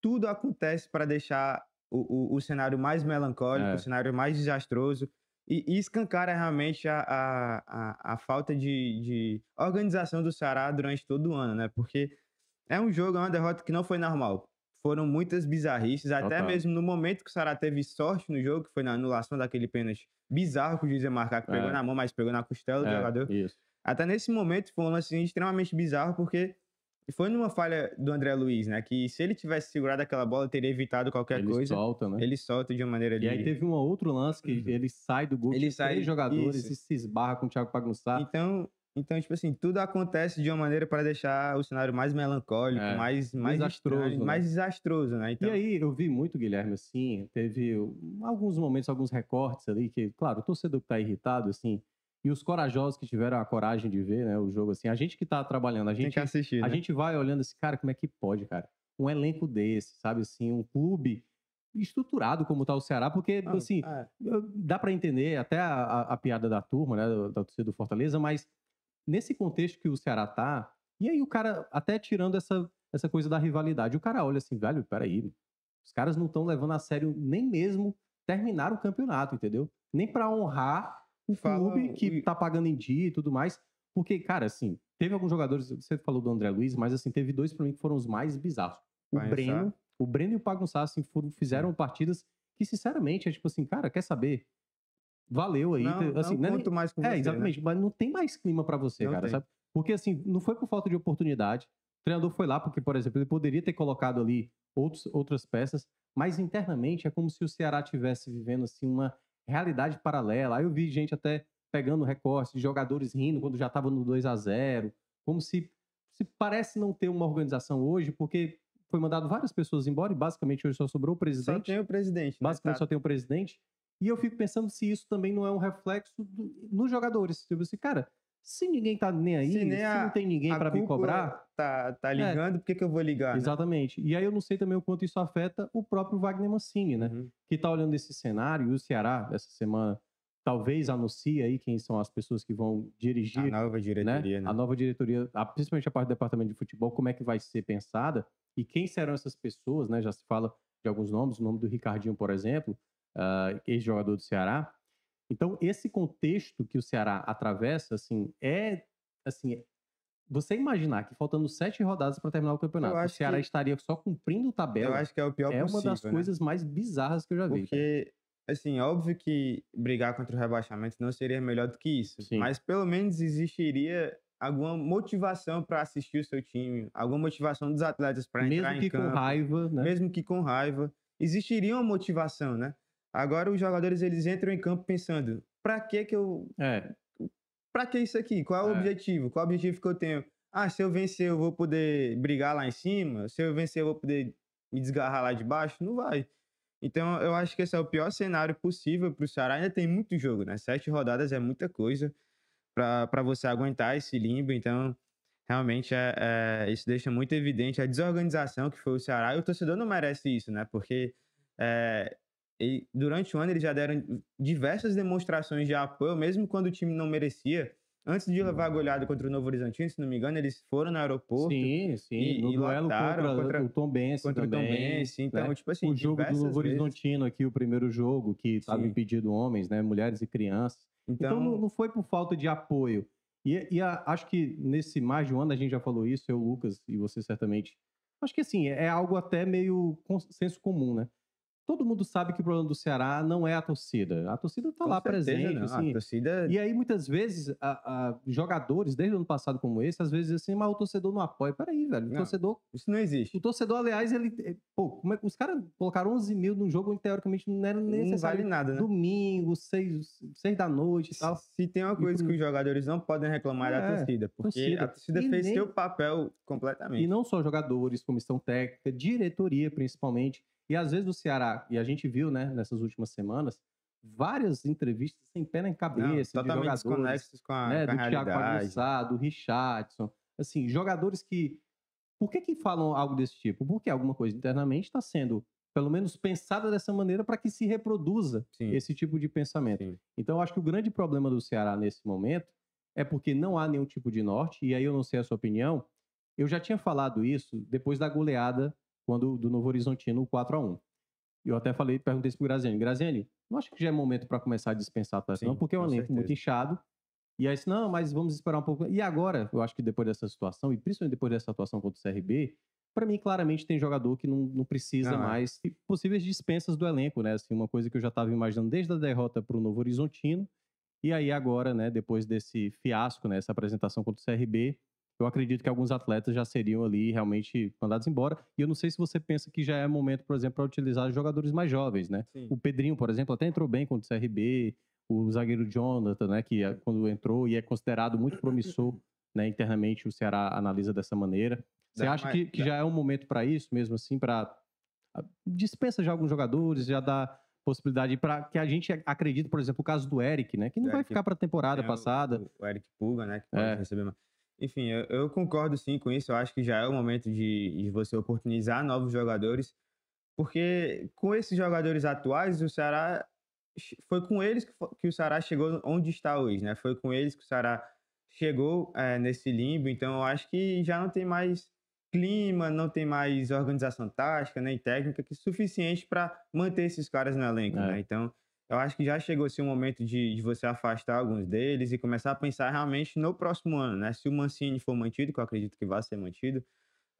tudo acontece para deixar o, o, o cenário mais melancólico, É. o cenário mais desastroso. E, e escancara realmente a, a, a, a falta de, de organização do Ceará durante todo o ano, né? Porque é um jogo, é uma derrota que não foi normal. Foram muitas bizarrices, até Total. mesmo no momento que o Ceará teve sorte no jogo, que foi na anulação daquele pênalti bizarro que o juiz ia marcar, que pegou É. na mão, mas pegou na costela do É, jogador. Isso. Até nesse momento foi um lance extremamente bizarro, porque foi numa falha do André Luiz, né? Que se ele tivesse segurado aquela bola, teria evitado qualquer Ele coisa. solta, né? Ele solta de uma maneira E aí teve um outro lance que ele sai do gol, Ele sai- três jogadores isso. e se esbarra com o Thiago Pagunçá. Então, então, tipo assim, tudo acontece de uma maneira para deixar o cenário mais melancólico, É, mais, mais desastroso, estranho, né? mais desastroso, né? Então, E aí eu vi muito, Guilherme, assim, teve alguns momentos, alguns recortes ali, que, claro, o torcedor que tá irritado, assim, e os corajosos que tiveram a coragem de ver, né, o jogo, assim, a gente que tá trabalhando, a tem gente que assistir, A né? gente vai olhando esse cara, como é que pode, cara? Um elenco desse, sabe assim, um clube estruturado como tá o Ceará, porque Não, assim, é, dá pra entender até a, a- a piada da turma, né, da torcida do Fortaleza, mas nesse contexto que o Ceará tá, e aí o cara até tirando essa essa coisa da rivalidade, o cara olha assim, velho, peraí, os caras não estão levando a sério nem mesmo terminar o campeonato, entendeu? Nem para honrar o Fala clube que o- tá pagando em dia e tudo mais. Porque, cara, assim, teve alguns jogadores, você falou do André Luiz, mas assim, teve dois pra mim que foram os mais bizarros. O Pagunsá. Breno, o Breno e o Pagunçá, assim, foram, fizeram partidas que, sinceramente, é tipo assim, cara, quer saber? Valeu aí. Não, assim, não não é conto mais com é, você, né? exatamente, mas não tem mais clima pra você, Não cara, tem. sabe? Porque assim, não foi por falta de oportunidade. O treinador foi lá porque, por exemplo, ele poderia ter colocado ali outros, outras peças, mas internamente é como se o Ceará tivesse vivendo assim uma realidade paralela. Aí eu vi gente até pegando recortes de jogadores rindo quando já estava no 2 a 0 como se, se parece não ter uma organização hoje, porque foi mandado várias pessoas embora e basicamente hoje só sobrou o Só presidente. tem o presidente. né? Basicamente Tá- só tem o presidente. E eu fico pensando se isso também não é um reflexo do- nos jogadores. Tipo assim, cara, se ninguém tá nem aí, Se se, nem a- não tem ninguém para me cobrar. Tá, tá ligando, por que, que eu vou ligar? né? Exatamente. E aí eu não sei também o quanto isso afeta o próprio Wagner Mancini, né? Uhum. Que tá olhando esse cenário, e o Ceará, essa semana, talvez anuncie aí quem são as pessoas que vão dirigir A nova né? diretoria, né? A nova diretoria, a- principalmente a parte do departamento de futebol, como é que vai ser pensada e quem serão essas pessoas, né? Já se fala de alguns nomes, o nome do Ricardinho, por exemplo, ah, ex-jogador do Ceará. Então, esse contexto que o Ceará atravessa, assim, é, assim, você imaginar que faltando sete rodadas para terminar o campeonato, o Ceará que- estaria só cumprindo Eu tabela, acho que é o pior é uma possível, das né? coisas mais bizarras que eu já vi. cara. Porque, assim, óbvio que brigar contra o rebaixamento não seria melhor do que isso. Sim. Mas pelo menos existiria alguma motivação para assistir o seu time, alguma motivação dos atletas para entrar Mesmo em que campo, com raiva, né? mesmo que com raiva, existiria uma motivação, né? Agora os jogadores eles entram em campo pensando: para que que eu É, Pra que isso aqui? Qual é o É. objetivo? Qual é o objetivo que eu tenho? Ah, se eu vencer, eu vou poder brigar lá em cima? Se eu vencer, eu vou poder me desgarrar lá de baixo? Não vai. Então, eu acho que esse é o pior cenário possível pro Ceará. Ainda tem muito jogo, né? Sete rodadas é muita coisa para você aguentar esse limbo. Então, realmente, é, é- isso deixa muito evidente a desorganização que foi o Ceará. E o torcedor não merece isso, né? Porque é, durante o ano eles já deram diversas demonstrações de apoio, mesmo quando o time não merecia. Antes de levar a goleada contra o Novo Horizontino, se não me engano, eles foram no aeroporto sim, sim. e- no e contra, contra- o Tom Benz contra o Tom também, Benz. Então, né? tipo assim, o jogo do Novo vezes. Horizontino aqui, o primeiro jogo, que estava impedido homens, né? Mulheres e crianças. Então, Então, não, foi por falta de apoio. E, e a- acho que nesse mais de um ano a gente já falou isso, eu, Lucas, e você certamente. Acho que assim, é algo até meio senso comum, né? Todo mundo sabe que o problema do Ceará não é a torcida. A torcida tá com lá presente, não. Assim. A torcida E aí, muitas vezes, a- a- jogadores, desde o ano passado como esse, às vezes assim, mas o torcedor não apoia. Peraí, velho. O Não. torcedor Isso não existe. o torcedor, aliás, ele. eh, Pô, é os caras colocaram 11 mil num jogo onde teoricamente não era Não necessário. vale nada, né? Domingo, 6, seis da noite e tal. Se tem uma E coisa pro- que os jogadores não podem reclamar é da É, torcida, porque torcida. a torcida E fez nem- seu papel E completamente. não só jogadores, comissão técnica, diretoria principalmente. E às vezes o Ceará, e a gente viu, né, nessas últimas semanas, várias entrevistas sem pé nem Não, cabeça de totalmente jogadores. com a, né, com a do Thiago realidade. Pagunçá, do Richardson. Assim, jogadores que. Por que, que falam algo desse tipo? Porque alguma coisa internamente está sendo, pelo menos, pensada dessa maneira para que se reproduza Sim, esse tipo de pensamento. sim. Então, eu acho que o grande problema do Ceará nesse momento é porque não há nenhum tipo de norte, e aí eu não sei a sua opinião. Eu já tinha falado isso depois da goleada quando, do Novo Horizontino, o 4 a 1 Eu até falei, perguntei isso pro Graziani. Graziani, não acho que já é momento para começar a dispensar atleta, Sim, não, porque é um elenco muito inchado. E aí, não, mas vamos esperar um pouco. E agora, eu acho que depois dessa situação, e principalmente depois dessa atuação contra o CRB, para mim, claramente, tem jogador que não, não precisa é. mais. E possíveis dispensas do elenco, né? Assim, uma coisa que eu já estava imaginando desde a derrota para o Novo Horizontino. E aí, agora, né, depois desse fiasco, né, essa apresentação contra o CRB, eu acredito que alguns atletas já seriam ali realmente mandados embora. E eu não sei se você pensa que já é momento, por exemplo, para utilizar jogadores mais jovens, né? Sim. O Pedrinho, por exemplo, até entrou bem contra o CRB. O zagueiro Jonathan, né, que é- quando entrou e é considerado muito promissor, né, internamente o Ceará analisa dessa maneira. Você acha que, que já é um momento para isso mesmo, assim, para dispensa já alguns jogadores, já dá possibilidade para que a gente acredite, por exemplo, o caso do Eric, né, que não Do vai Eric ficar para a temporada Tem o- passada. O, Eric Puga, né? Que pode É. receber mais. Enfim, eu, eu concordo sim com isso. Eu acho que já é o momento de, de você oportunizar novos jogadores. Porque com esses jogadores atuais, o Ceará. Foi com eles que, que o Ceará chegou onde está hoje, né? Foi com eles que o Ceará chegou eh, nesse limbo. Então, eu acho que já não tem mais clima, não tem mais organização tática nem técnica que é suficiente para manter esses caras no elenco, É. né? Então, eu acho que já chegou assim, o momento de, de você afastar alguns deles e começar a pensar realmente no próximo ano, né? Se o Mancini for mantido, que eu acredito que vai ser mantido,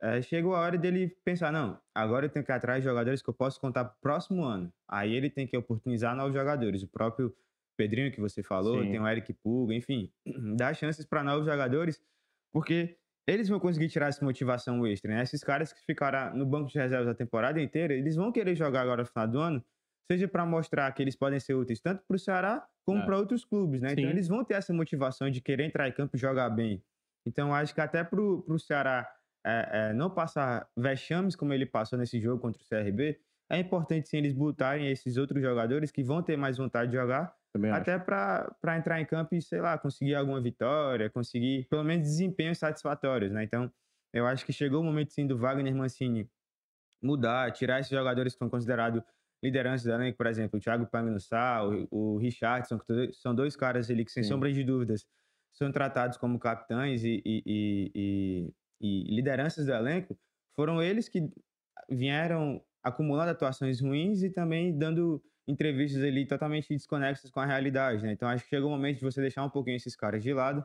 é, chegou a hora dele pensar, não, agora eu tenho que ir atrás de jogadores que eu posso contar pro próximo ano. Aí ele tem que oportunizar novos jogadores. O próprio Pedrinho que você falou, Sim. tem o Eric Puga, enfim, dar chances para novos jogadores, porque eles vão conseguir tirar essa motivação extra, né? Esses caras que ficaram no banco de reservas a temporada inteira, eles vão querer jogar agora no final do ano, seja para mostrar que eles podem ser úteis tanto para o Ceará como É. para outros clubes, né? Então Sim. eles vão ter essa motivação de querer entrar em campo e jogar bem. Então acho que até para o Ceará é, é, não passar vexames como ele passou nesse jogo contra o CRB, é importante sim eles botarem esses outros jogadores que vão ter mais vontade de jogar Também até para entrar em campo e, sei lá, conseguir alguma vitória, conseguir pelo menos desempenhos satisfatórios, né? Então, eu acho que chegou o momento sim do Wagner Mancini mudar, tirar esses jogadores que são considerados lideranças do elenco, por exemplo, o Thiago Pangnussá, o, o Richardson, que são dois caras ali que, sem Sim. sombra de dúvidas, são tratados como capitães e, e- e- e- lideranças do elenco, foram eles que vieram acumulando atuações ruins e também dando entrevistas ali totalmente desconexas com a realidade, né? Então acho que chegou o momento de você deixar um pouquinho esses caras de lado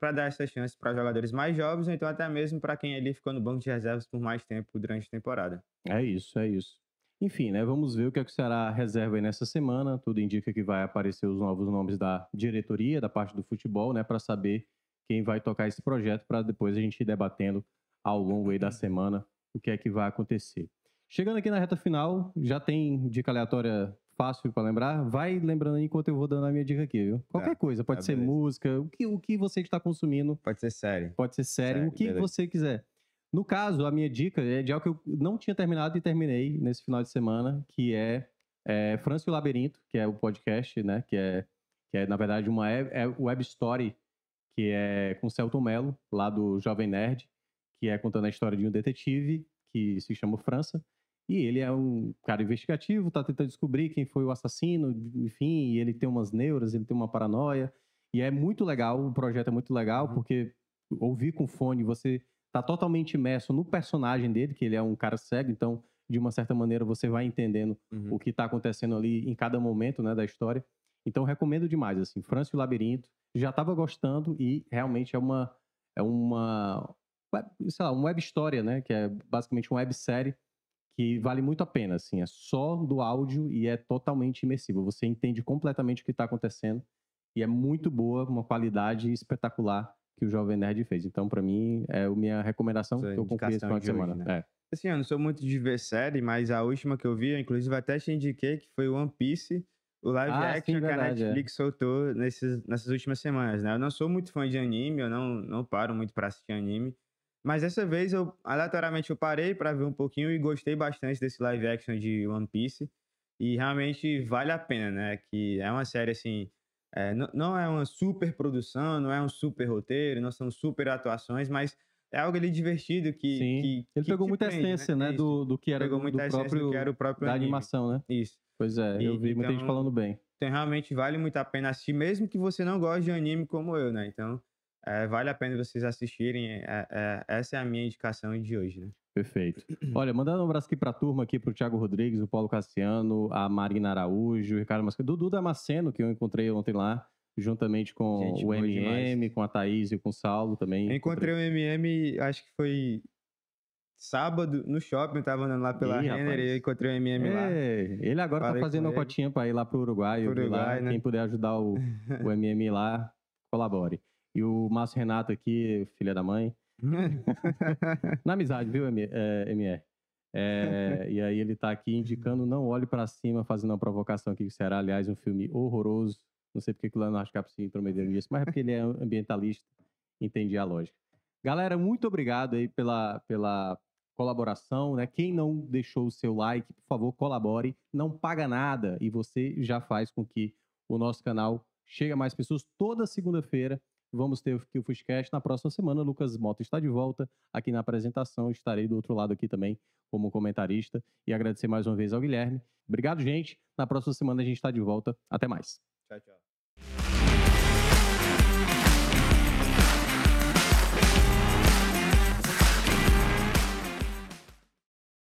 para dar essa chance para jogadores mais jovens, ou então até mesmo para quem ali ficou no banco de reservas por mais tempo durante a temporada. É isso, é isso. Enfim, né? Vamos ver o que, é que o Ceará reserva aí nessa semana. Tudo indica que vai aparecer os novos nomes da diretoria, da parte do futebol, né? Para saber quem vai tocar esse projeto, para depois a gente ir debatendo ao longo aí da semana o que é que vai acontecer. Chegando aqui na reta final, já tem dica aleatória fácil para lembrar. Vai lembrando aí enquanto eu vou dando a minha dica aqui, viu? Qualquer coisa, pode tá, ser beleza. música, o que, o que você está consumindo, Pode ser sério. Pode ser sério, Sério, o que beleza. você quiser. No caso, a minha dica é de algo que eu não tinha terminado e terminei nesse final de semana, que é, é França e o Labirinto, que é o podcast, né? Que é, que é na verdade, uma web, é web story que é com o Celton Mello, lá do Jovem Nerd, que é contando a história de um detetive que se chama França. E ele é um cara investigativo, tá tentando descobrir quem foi o assassino, enfim, e ele tem umas neuras, ele tem uma paranoia. E é muito legal, o projeto é muito legal, Uhum. porque ouvir com fone, você tá totalmente imerso no personagem dele, que ele é um cara cego, então, de uma certa maneira, você vai entendendo Uhum. o que tá acontecendo ali em cada momento, né, da história. Então, recomendo demais, assim, França e o Labirinto. Já tava gostando e realmente é uma, é uma, sei lá, uma web história, né, que é basicamente uma websérie que vale muito a pena, assim, é só do áudio e é totalmente imersivo. Você entende completamente o que está acontecendo e é muito boa, uma qualidade espetacular que o Jovem Nerd fez. Então, para mim, é a minha recomendação Sua que eu concluí esse final de de hoje, semana. né? É. Assim, eu não sou muito de ver série, mas a última que eu vi, eu, inclusive até te indiquei, que foi One Piece, o live Ah, sim, action que a verdade, é. Netflix soltou nesses, nessas últimas semanas, né? Eu não sou muito fã de anime, eu não, não paro muito pra assistir anime, mas dessa vez eu, aleatoriamente, eu parei pra ver um pouquinho e gostei bastante desse live action de One Piece, e realmente vale a pena, né? Que é uma série, assim, é, não, não é uma super produção, não é um super roteiro, não são super atuações, mas é algo ali divertido que. Sim. que- Ele que pegou muita prende, essência, né, do, do que era Pegou do, muita do essência próprio, do que era o próprio da anime. animação, né? Isso. Pois é, eu E- vi muita gente então- falando bem. Então realmente vale muito a pena assistir, mesmo que você não goste de anime como eu, né? Então é, vale a pena vocês assistirem. é- é- essa é a minha indicação de hoje, né? Perfeito. Olha, mandando um abraço aqui pra turma, aqui pro Thiago Rodrigues, o Paulo Cassiano, a Marina Araújo, o Ricardo Mascaro, Dudu Damasceno, que eu encontrei ontem lá, juntamente com Gente o MM, demais. com a Thaís e com o Saulo também. Eu encontrei o MM, acho que foi sábado no shopping, eu tava andando lá pela Ih, Renner rapaz. e eu encontrei o MM lá. É, ele agora Falei tá fazendo uma cotinha pra ir lá pro Uruguai. eu Pro vi lá. Uruguai, né? Quem puder ajudar o, o MM lá, colabore. E o Márcio Renato aqui, filha da mãe. Na amizade, viu, M- é, MR? É, e aí ele tá aqui indicando Não Olhe Pra Cima, fazendo uma provocação aqui que será, aliás, um filme horroroso. Não sei porque que o Leonardo Cap se intrometeu nisso, mas é porque ele é ambientalista, entendi a lógica. Galera, muito obrigado aí pela, pela colaboração, né? Quem não deixou o seu like, por favor, colabore. Não paga nada e você já faz com que o nosso canal chegue a mais pessoas. Toda segunda-feira vamos ter o Fuscast. Na próxima semana, Lucas Mota está de volta aqui na apresentação. Estarei do outro lado aqui também como comentarista. E agradecer mais uma vez ao Guilherme. Obrigado, gente. Na próxima semana a gente está de volta. Até mais. Tchau, tchau.